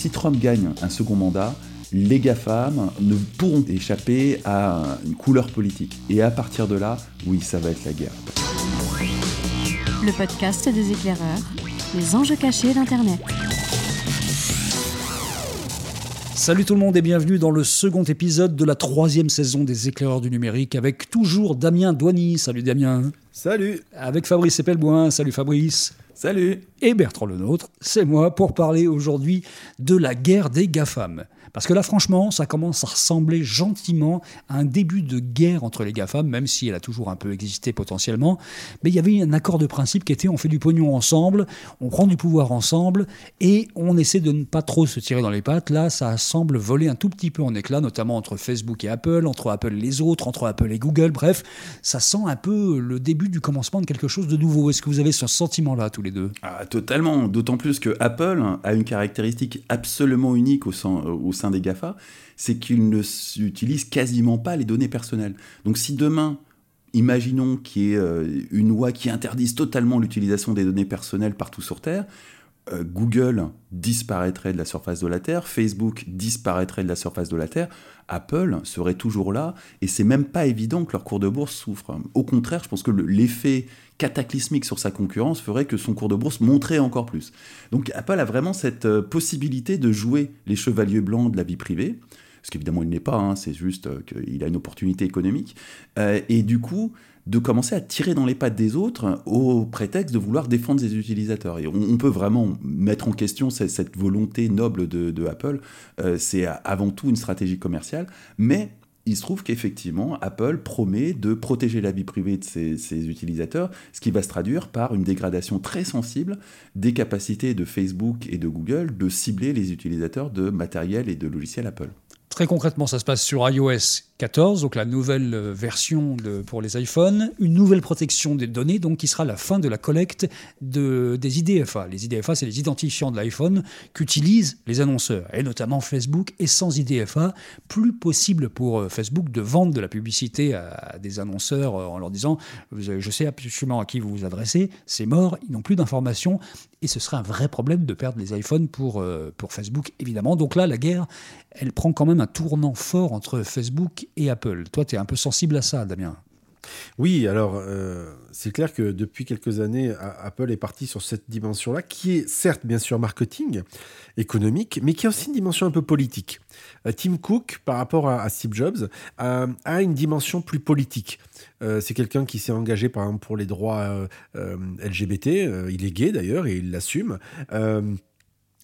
si Trump gagne un second mandat, les GAFAM ne pourront échapper à une couleur politique. Et à partir de là, oui, ça va être la guerre. Le podcast des éclaireurs, les enjeux cachés d'Internet. Salut tout le monde et bienvenue dans le second épisode de la troisième saison des éclaireurs du numérique avec toujours Damien Douany. Salut Damien. Salut. Avec Fabrice Epelboin. Salut Fabrice. Salut. Et Bertrand Lenôtre, c'est moi pour parler aujourd'hui de la guerre des GAFAM. Parce que là, franchement, ça commence à ressembler gentiment à un début de guerre entre les GAFAM, même si elle a toujours un peu existé potentiellement. Mais il y avait un accord de principe qui était on fait du pognon ensemble, on prend du pouvoir ensemble, et on essaie de ne pas trop se tirer dans les pattes. Là, ça semble voler un tout petit peu en éclat, notamment entre Facebook et Apple, entre Apple et les autres, entre Apple et Google. Bref, ça sent un peu le début du commencement de quelque chose de nouveau. Est-ce que vous avez ce sentiment-là, les deux ah, Totalement, d'autant plus que Apple a une caractéristique absolument unique au sein, sein des GAFA, c'est qu'ils ne utilisent quasiment pas les données personnelles. Donc si demain, imaginons qu'il y ait euh, une loi qui interdise totalement l'utilisation des données personnelles partout sur Terre, euh, Google disparaîtrait de la surface de la Terre, Facebook disparaîtrait de la surface de la Terre, Apple serait toujours là, et c'est même pas évident que leur cours de bourse souffre. Au contraire, je pense que l'effet cataclysmique sur sa concurrence ferait que son cours de bourse monterait encore plus. Donc Apple a vraiment cette euh, possibilité de jouer les chevaliers blancs de la vie privée, ce qu'évidemment il n'est pas, hein, c'est juste euh, qu'il a une opportunité économique, et du coup de commencer à tirer dans les pattes des autres au prétexte de vouloir défendre ses utilisateurs. Et on, peut vraiment mettre en question cette, volonté noble de, Apple. Euh, c'est avant tout une stratégie commerciale, mais il se trouve qu'effectivement, Apple promet de protéger la vie privée de ses, ses, utilisateurs, ce qui va se traduire par une dégradation très sensible des capacités de Facebook et de Google de cibler les utilisateurs de matériel et de logiciels Apple. Très concrètement, ça se passe sur iOS 14, donc la nouvelle euh, version pour les iPhones, une nouvelle protection des données, donc qui sera la fin de la collecte de, des IDFA. Les IDFA, c'est les identifiants de l'iPhone qu'utilisent les annonceurs, et notamment Facebook. Et sans IDFA, plus possible pour euh, Facebook de vendre de la publicité à, des annonceurs euh, en leur disant Je sais absolument à qui vous vous adressez, c'est mort, ils n'ont plus d'informations. Et ce serait un vrai problème de perdre les iPhones pour, pour Facebook, évidemment. Donc là, la guerre, elle prend quand même un tournant fort entre Facebook et Apple. Toi, tu es un peu sensible à ça, Damien. Oui, alors euh, c'est clair que depuis quelques années, Apple est parti sur cette dimension-là, qui est certes bien sûr marketing, économique, mais qui a aussi une dimension un peu politique. Euh, Tim Cook, par rapport à, Steve Jobs, a une dimension plus politique. Euh, c'est quelqu'un qui s'est engagé par exemple pour les droits LGBT, il est gay d'ailleurs et il l'assume.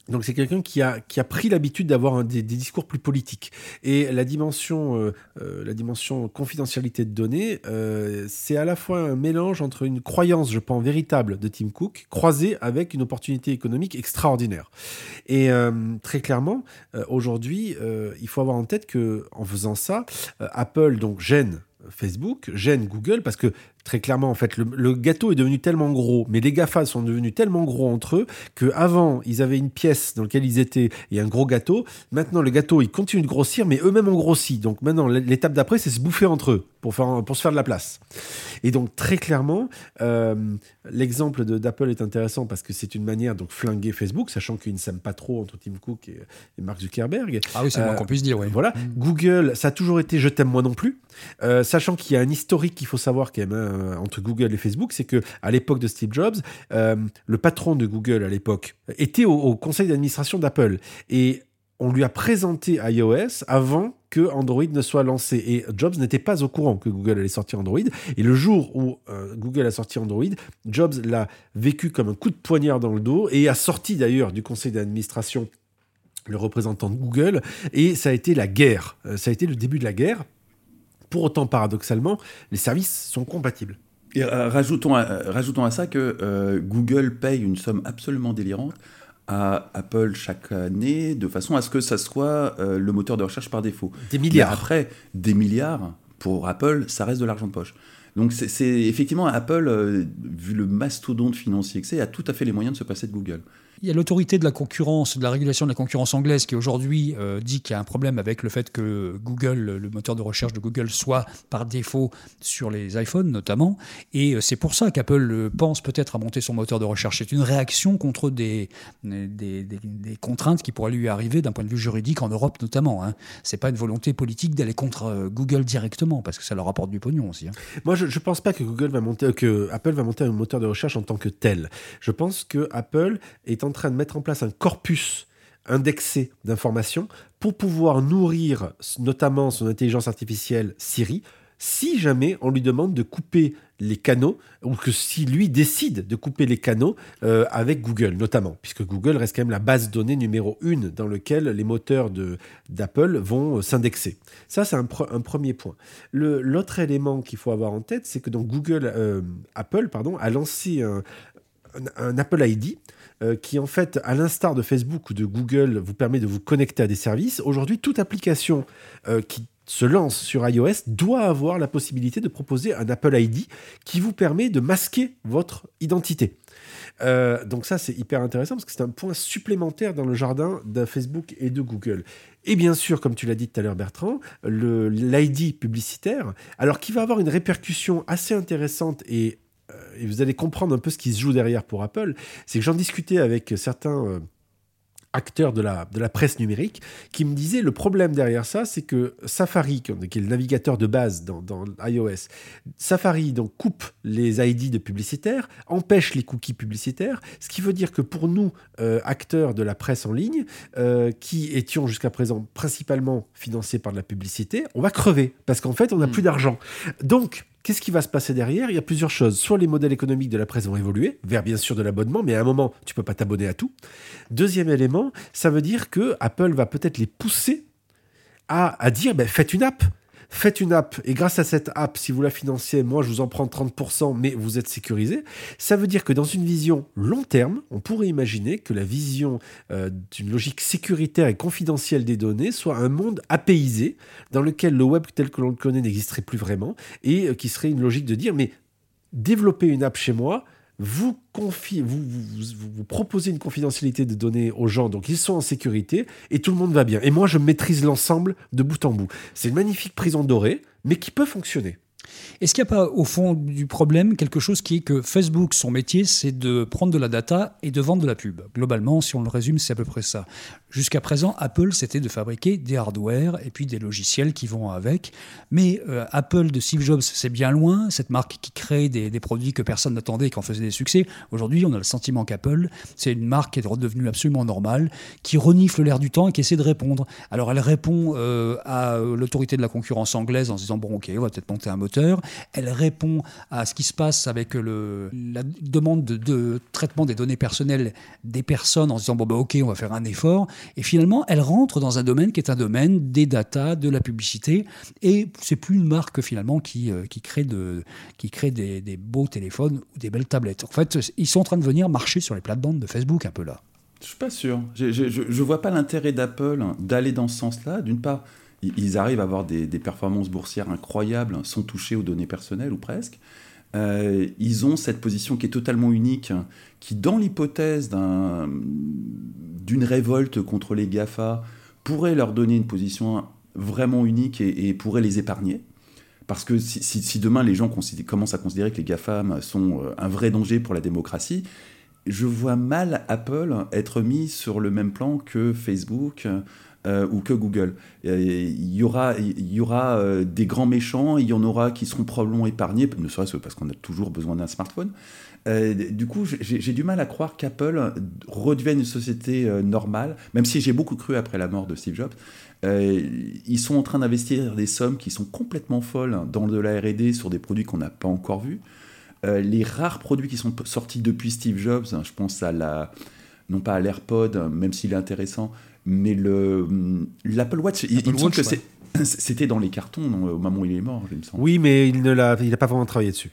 Donc c'est quelqu'un qui a, qui a pris l'habitude d'avoir des, discours plus politiques. Et la dimension, euh, euh, la dimension confidentialité de données, euh, c'est à la fois un mélange entre une croyance, je pense, véritable de Tim Cook, croisée avec une opportunité économique extraordinaire. Et très clairement, aujourd'hui, il faut avoir en tête que en faisant ça, Apple donc gêne Facebook, gêne Google, parce que très clairement, en fait, le, gâteau est devenu tellement gros, mais les GAFA sont devenus tellement gros entre eux qu'avant, ils avaient une pièce dans laquelle ils étaient et un gros gâteau. Maintenant, le gâteau, il continue de grossir, mais eux-mêmes ont grossi. Donc maintenant, l'étape d'après, c'est se bouffer entre eux pour, faire, pour se faire de la place. Et donc, très clairement, euh, l'exemple d'Apple est intéressant parce que c'est une manière de flinguer Facebook, sachant qu'ils ne s'aiment pas trop entre Tim Cook et, Mark Zuckerberg. Ah oui, c'est moins euh, qu'on puisse dire, oui. Voilà. Mm. Google, ça a toujours été je t'aime moi non plus. Euh, sachant qu'il y a un historique qu'il faut savoir quand même hein, entre Google et Facebook, c'est que à l'époque de Steve Jobs, euh, le patron de Google à l'époque était au, conseil d'administration d'Apple et on lui a présenté iOS avant que Android ne soit lancé. Et Jobs n'était pas au courant que Google allait sortir Android. Et le jour où euh, Google a sorti Android, Jobs l'a vécu comme un coup de poignard dans le dos et a sorti d'ailleurs du conseil d'administration le représentant de Google. Et ça a été la guerre. ça a été le début de la guerre pour autant, paradoxalement, les services sont compatibles. Et euh, rajoutons, à, euh, rajoutons à ça que euh, Google paye une somme absolument délirante à Apple chaque année, de façon à ce que ça soit le moteur de recherche par défaut. Des milliards. après, des milliards, pour Apple, ça reste de l'argent de poche. Donc c'est effectivement Apple, vu le mastodonte financier que c'est, a tout à fait les moyens de se passer de Google. Il y a l'autorité de la concurrence, de la régulation de la concurrence anglaise qui aujourd'hui euh, dit qu'il y a un problème avec le fait que Google, le moteur de recherche de Google, soit par défaut sur les iPhones notamment. Et euh, c'est pour ça qu'Apple euh, pense peut-être à monter son moteur de recherche. C'est une réaction contre des, contraintes qui pourraient lui arriver d'un point de vue juridique en Europe notamment. Hein. C'est pas une volonté politique d'aller contre Google directement parce que ça leur apporte du pognon aussi. Hein. Moi, je, ne pense pas que Google va monter, que Apple va monter un moteur de recherche en tant que tel. Je pense que Apple est en train de mettre en place un corpus indexé d'informations pour pouvoir nourrir notamment son intelligence artificielle Siri si jamais on lui demande de couper les canaux, ou que si lui décide de couper les canaux euh, avec Google, notamment, puisque Google reste quand même la base de données numéro une dans laquelle les moteurs d'Apple vont euh, s'indexer. Ça, c'est un, premier point. L'autre élément qu'il faut avoir en tête, c'est que donc Google, euh, Apple pardon, a lancé un, Apple ID qui, en fait, à l'instar de Facebook ou de Google, vous permet de vous connecter à des services. Aujourd'hui, toute application euh, qui se lance sur iOS doit avoir la possibilité de proposer un Apple ID qui vous permet de masquer votre identité. Euh, donc ça, c'est hyper intéressant parce que c'est un point supplémentaire dans le jardin de Facebook et de Google. Et bien sûr, comme tu l'as dit tout à l'heure, Bertrand, l'ID publicitaire, alors qui va avoir une répercussion assez intéressante et euh, et vous allez comprendre un peu ce qui se joue derrière pour Apple, c'est que j'en discutais avec certains euh, acteurs de la, de la presse numérique qui me disaient le problème derrière ça, c'est que Safari, qui est le navigateur de base dans, dans, iOS, Safari donc coupe les ID de publicitaires, empêche les cookies publicitaires, ce qui veut dire que pour nous, euh, acteurs de la presse en ligne, qui étions jusqu'à présent principalement financés par de la publicité, on va crever parce qu'en fait, on n'a hmm. plus d'argent. Donc, Qu'est-ce qui va se passer derrière? Il y a plusieurs choses. Soit les modèles économiques de la presse vont évoluer, vers bien sûr de l'abonnement, mais à un moment, tu peux pas t'abonner à tout. Deuxième élément, ça veut dire que Apple va peut-être les pousser à, à dire, ben, faites une app faites une app et grâce à cette app, si vous la financez, moi je vous en prends 30%, mais vous êtes sécurisé. Ça veut dire que dans une vision long terme, on pourrait imaginer que la vision euh, d'une logique sécuritaire et confidentielle des données soit un monde apaisé dans lequel le web tel que l'on le connaît n'existerait plus vraiment et euh, qui serait une logique de dire mais développer une app chez moi, vous, vous, proposez une confidentialité de données aux gens, donc ils sont en sécurité et tout le monde va bien. Et moi, je maîtrise l'ensemble de bout en bout. C'est une magnifique prison dorée, mais qui peut fonctionner. Est-ce qu'il n'y a pas au fond du problème quelque chose qui est que Facebook, son métier, c'est de prendre de la data et de vendre de la pub? Globalement, si on le résume, c'est à peu près ça. Jusqu'à présent, Apple, c'était de fabriquer des hardware et puis des logiciels qui vont avec. Mais euh, Apple de Steve Jobs, c'est bien loin. Cette marque qui crée des, produits que personne n'attendait et qui en faisait des succès. Aujourd'hui, on a le sentiment qu'Apple, c'est une marque qui est redevenue absolument normale, qui renifle l'air du temps et qui essaie de répondre. Alors, elle répond euh, à l'autorité de la concurrence anglaise en disant bon, ok, on va peut-être monter un moteur. Elle répond à ce qui se passe avec la demande de, traitement des données personnelles des personnes en se disant bon, bah, ok, on va faire un effort. Et finalement, elle rentre dans un domaine qui est un domaine des data, de la publicité, et c'est plus une marque finalement qui, euh, qui crée, de, qui crée des, des, beaux téléphones ou des belles tablettes. En fait, ils sont en train de venir marcher sur les plates-bandes de Facebook un peu là. Je suis pas sûr. Je ne vois pas l'intérêt d'Apple d'aller dans ce sens-là. D'une part, ils arrivent à avoir des, performances boursières incroyables sans toucher aux données personnelles ou presque. Euh, ils ont cette position qui est totalement unique, qui, dans l'hypothèse d'une révolte contre les GAFA, pourrait leur donner une position vraiment unique et, pourrait les épargner. Parce que si, demain les gens commencent à considérer que les GAFAM sont euh, un vrai danger pour la démocratie, je vois mal Apple être mis sur le même plan que Facebook, euh, ou que Google. Il y aura, y aura euh, des grands méchants, il y en aura qui seront probablement épargnés, ne serait-ce parce qu'on a toujours besoin d'un smartphone. Euh, du coup, j'ai du mal à croire qu'Apple redevienne une société normale, même si j'ai beaucoup cru après la mort de Steve Jobs. ils sont en train d'investir des sommes qui sont complètement folles dans de la RD sur des produits qu'on n'a pas encore vus. les rares produits qui sont sortis depuis Steve Jobs, je pense à la, non pas à l'AirPod, même s'il est intéressant, mais le l'Apple Watch, il, me semble que c'était dans les cartons au moment où il est mort, il me semble. Oui, mais il ne l'a, il n'a pas vraiment travaillé dessus.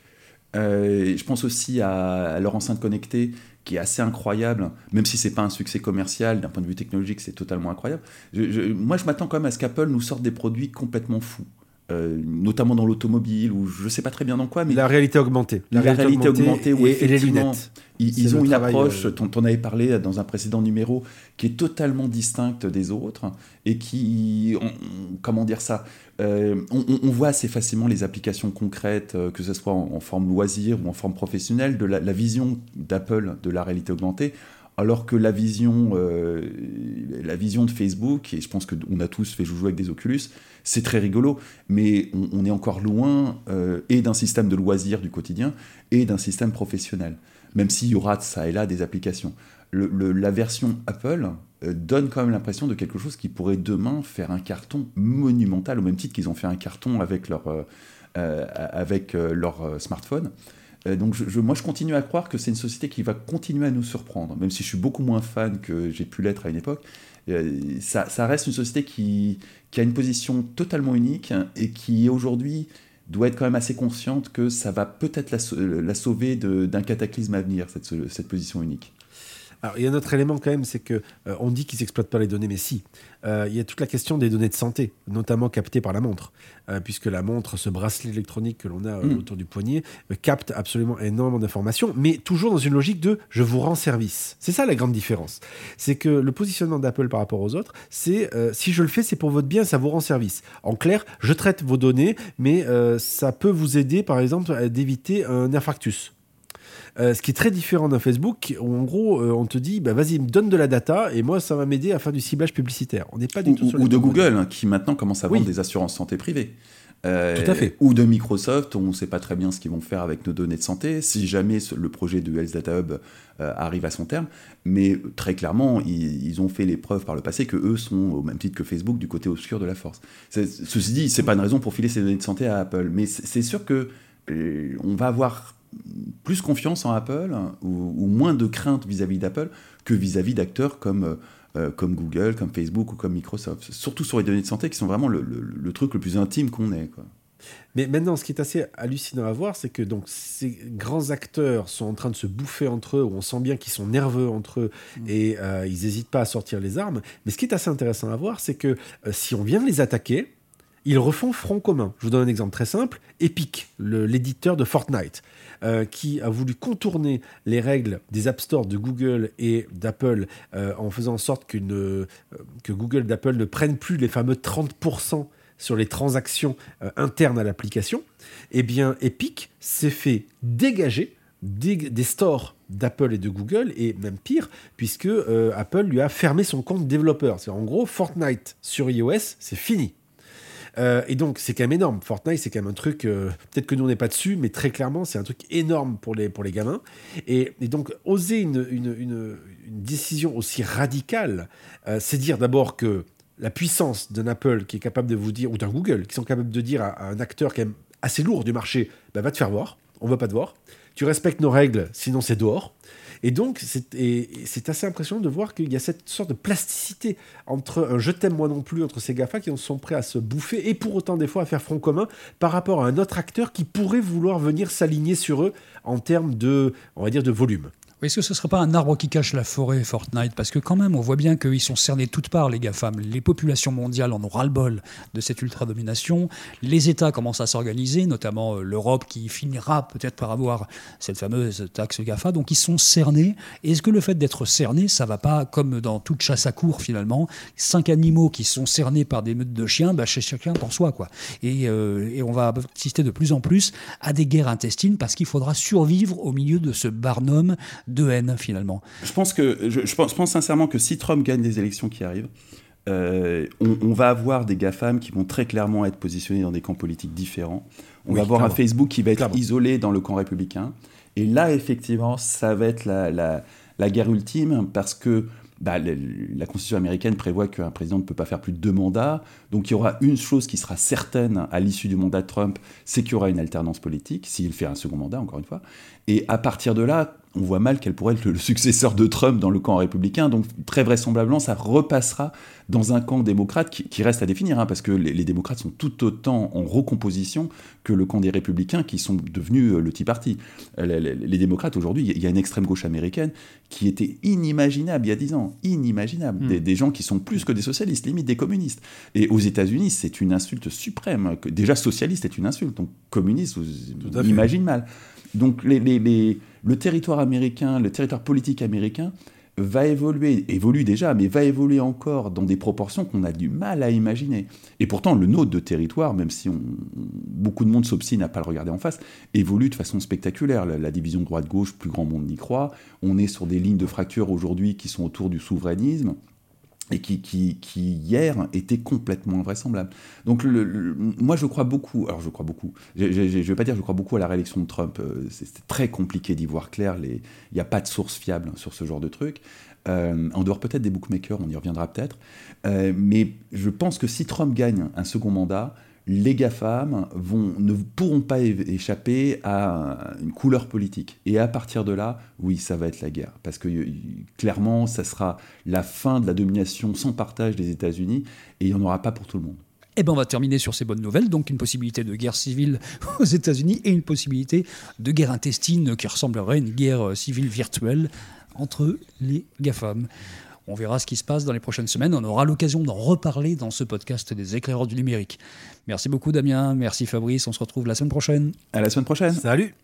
Euh, je pense aussi à, leur enceinte connectée, qui est assez incroyable, même si c'est pas un succès commercial, d'un point de vue technologique, c'est totalement incroyable. moi, je m'attends quand même à ce qu'Apple nous sorte des produits complètement fous. Euh, notamment dans l'automobile, ou je ne sais pas très bien dans quoi. Mais la réalité augmentée. La, réalité, augmentée, et, les lunettes. Ils, ont une approche, dont on avait parlé dans un précédent numéro, qui est totalement distincte des autres, et qui, comment dire ça, on, voit assez facilement les applications concrètes, que ce soit en, forme loisir ou en forme professionnelle, de la, la vision d'Apple de la réalité augmentée alors que la vision, euh, la vision de Facebook, et je pense qu'on a tous fait jouer avec des Oculus, c'est très rigolo, mais on, est encore loin euh, et d'un système de loisirs du quotidien et d'un système professionnel, même s'il y aura ça et là des applications. la version Apple euh, donne quand même l'impression de quelque chose qui pourrait demain faire un carton monumental, au même titre qu'ils ont fait un carton avec leur, avec leur smartphone. Euh, donc moi, je continue à croire que c'est une société qui va continuer à nous surprendre, même si je suis beaucoup moins fan que j'ai pu l'être à une époque. Euh, ça, reste une société qui, a une position totalement unique et qui aujourd'hui doit être quand même assez consciente que ça va peut-être la, sauver d'un cataclysme à venir, cette position unique. Alors, il y a un autre élément quand même, c'est que euh, on dit qu'ils n'exploitent pas les données, mais si. Euh, il y a toute la question des données de santé, notamment captées par la montre, euh, puisque la montre, ce bracelet électronique que l'on a mm. autour du poignet, capte absolument énormément d'informations, mais toujours dans une logique de je vous rends service. C'est ça la grande différence. C'est que le positionnement d'Apple par rapport aux autres, c'est si je le fais, c'est pour votre bien, ça vous rend service. En clair, je traite vos données, mais ça peut vous aider, par exemple, d'éviter un infarctus. Euh, ce qui est très différent d'un Facebook, où en gros, euh, on te dit, bah, vas-y, me donne de la data, et moi, ça va m'aider à faire du ciblage publicitaire. On n'est pas du ou, tout sur Ou de Google, hein, qui maintenant commence à vendre des assurances santé privées. Euh, tout à fait. Ou de Microsoft, on ne sait pas très bien ce qu'ils vont faire avec nos données de santé, si jamais le projet de Health Data Hub arrive à son terme. Mais très clairement, ils, ont fait les preuves par le passé que eux sont, au même titre que Facebook, du côté obscur de la force. Ceci dit, c'est pas une raison pour filer ces données de santé à Apple. Mais c'est sûr que on va avoir plus confiance en Apple ou, moins de crainte vis-à-vis d'Apple que vis-à-vis d'acteurs comme, euh, comme Google, comme Facebook ou comme Microsoft. Surtout sur les données de santé qui sont vraiment le, truc le plus intime qu'on ait. Quoi. Mais maintenant, ce qui est assez hallucinant à voir, c'est que donc ces grands acteurs sont en train de se bouffer entre eux, où on sent bien qu'ils sont nerveux entre eux mm. et euh, ils n'hésitent pas à sortir les armes. Mais ce qui est assez intéressant à voir, c'est que euh, si on vient les attaquer, ils refont front commun. Je vous donne un exemple très simple. Epic, l'éditeur de Fortnite. Euh, qui a voulu contourner les règles des App Store de Google et d'Apple euh, en faisant en sorte euh, que Google d'Apple ne prennent plus les fameux 30% sur les transactions internes à l'application, eh bien Epic s'est fait dégager des, stores d'Apple et de Google, et même pire, puisque Apple lui a fermé son compte développeur. C'est en gros Fortnite sur iOS, c'est fini. Euh, et donc, c'est quand même énorme. Fortnite, c'est quand même un truc, euh, peut-être que nous, on n'est pas dessus, mais très clairement, c'est un truc énorme pour les, pour les gamins. Et, donc, oser une, une, une, décision aussi radicale, euh, c'est dire d'abord que la puissance d'un Apple qui est capable de vous dire, ou d'un Google, qui sont capables de dire à, un acteur quand même assez lourd du marché, bah, va te faire voir, on va pas te voir. Tu respectes nos règles, sinon c'est dehors. Et donc, c'est assez impressionnant de voir qu'il y a cette sorte de plasticité entre un je t'aime moi non plus, entre ces GAFA qui sont prêts à se bouffer et pour autant des fois à faire front commun par rapport à un autre acteur qui pourrait vouloir venir s'aligner sur eux en termes de, on va dire, de volume. Est-ce que ce ne serait pas un arbre qui cache la forêt, Fortnite? Parce que quand même, on voit bien qu'ils sont cernés toutes parts, les GAFAM. Les populations mondiales en ont ras-le-bol de cette ultra-domination. Les États commencent à s'organiser, notamment euh, l'Europe qui finira peut-être par avoir cette fameuse taxe GAFA. Donc ils sont cernés. Est-ce que le fait d'être cerné, ça va pas, comme dans toute chasse à cour finalement, cinq animaux qui sont cernés par des meutes de chiens, bah, chez chacun pour soi. Quoi. Euh, et on va assister de plus en plus à des guerres intestines parce qu'il faudra survivre au milieu de ce barnum de haine finalement. Je pense que je, pense, sincèrement que si Trump gagne les élections qui arrivent, euh, on, va avoir des GAFAM qui vont très clairement être positionnés dans des camps politiques différents. On va avoir un Facebook qui va être isolé dans le camp républicain. Et là, effectivement, ça va être la, la guerre ultime parce que bah, la Constitution américaine prévoit qu'un président ne peut pas faire plus de deux mandats. Donc il y aura une chose qui sera certaine à l'issue du mandat de Trump, c'est qu'il y aura une alternance politique, s'il fait un second mandat, encore une fois. Et à partir de là, on voit mal quel pourrait être le successeur de Trump dans le camp républicain. Donc très vraisemblablement, ça repassera dans un camp démocrate qui, reste à définir, hein, parce que les, démocrates sont tout autant en recomposition que le camp des républicains qui sont devenus euh, le Tea Party. Euh, les, démocrates aujourd'hui, il y a une extrême gauche américaine qui était inimaginable il y a dix ans, inimaginable. Hmm. Des, gens qui sont plus que des socialistes, limite des communistes. Et aux États-Unis, c'est une insulte suprême. Déjà socialiste est une insulte, donc communiste, vous imaginez mal. Donc les, le territoire américain, le territoire politique américain va évoluer, évolue déjà, mais va évoluer encore dans des proportions qu'on a du mal à imaginer. Et pourtant, le nôtre de territoire, même si beaucoup de monde s'obstine à pas le regarder en face, évolue de façon spectaculaire. La, la division droite-gauche, plus grand monde n'y croit. On est sur des lignes de fracture aujourd'hui qui sont autour du souverainisme et qui, qui, qui, hier était complètement invraisemblable. Donc moi je crois beaucoup, alors je crois beaucoup, je ne vais pas dire je crois beaucoup à la réélection de Trump, euh, c'est très compliqué d'y voir clair, il n'y a pas de source fiable sur ce genre de truc, euh, en dehors peut-être des bookmakers, on y reviendra peut-être, euh, mais je pense que si Trump gagne un second mandat, les GAFAM vont, ne pourront pas échapper à une couleur politique. Et à partir de là, oui, ça va être la guerre. Parce que clairement, ça sera la fin de la domination sans partage des États-Unis, et il n'y en aura pas pour tout le monde. Eh ben, on va terminer sur ces bonnes nouvelles. Donc, une possibilité de guerre civile aux États-Unis et une possibilité de guerre intestine qui ressemblerait à une guerre civile virtuelle entre les GAFAM. On verra ce qui se passe dans les prochaines semaines. On aura l'occasion d'en reparler dans ce podcast des éclaireurs du numérique. Merci beaucoup Damien, merci Fabrice, on se retrouve la semaine prochaine. À la semaine prochaine. Salut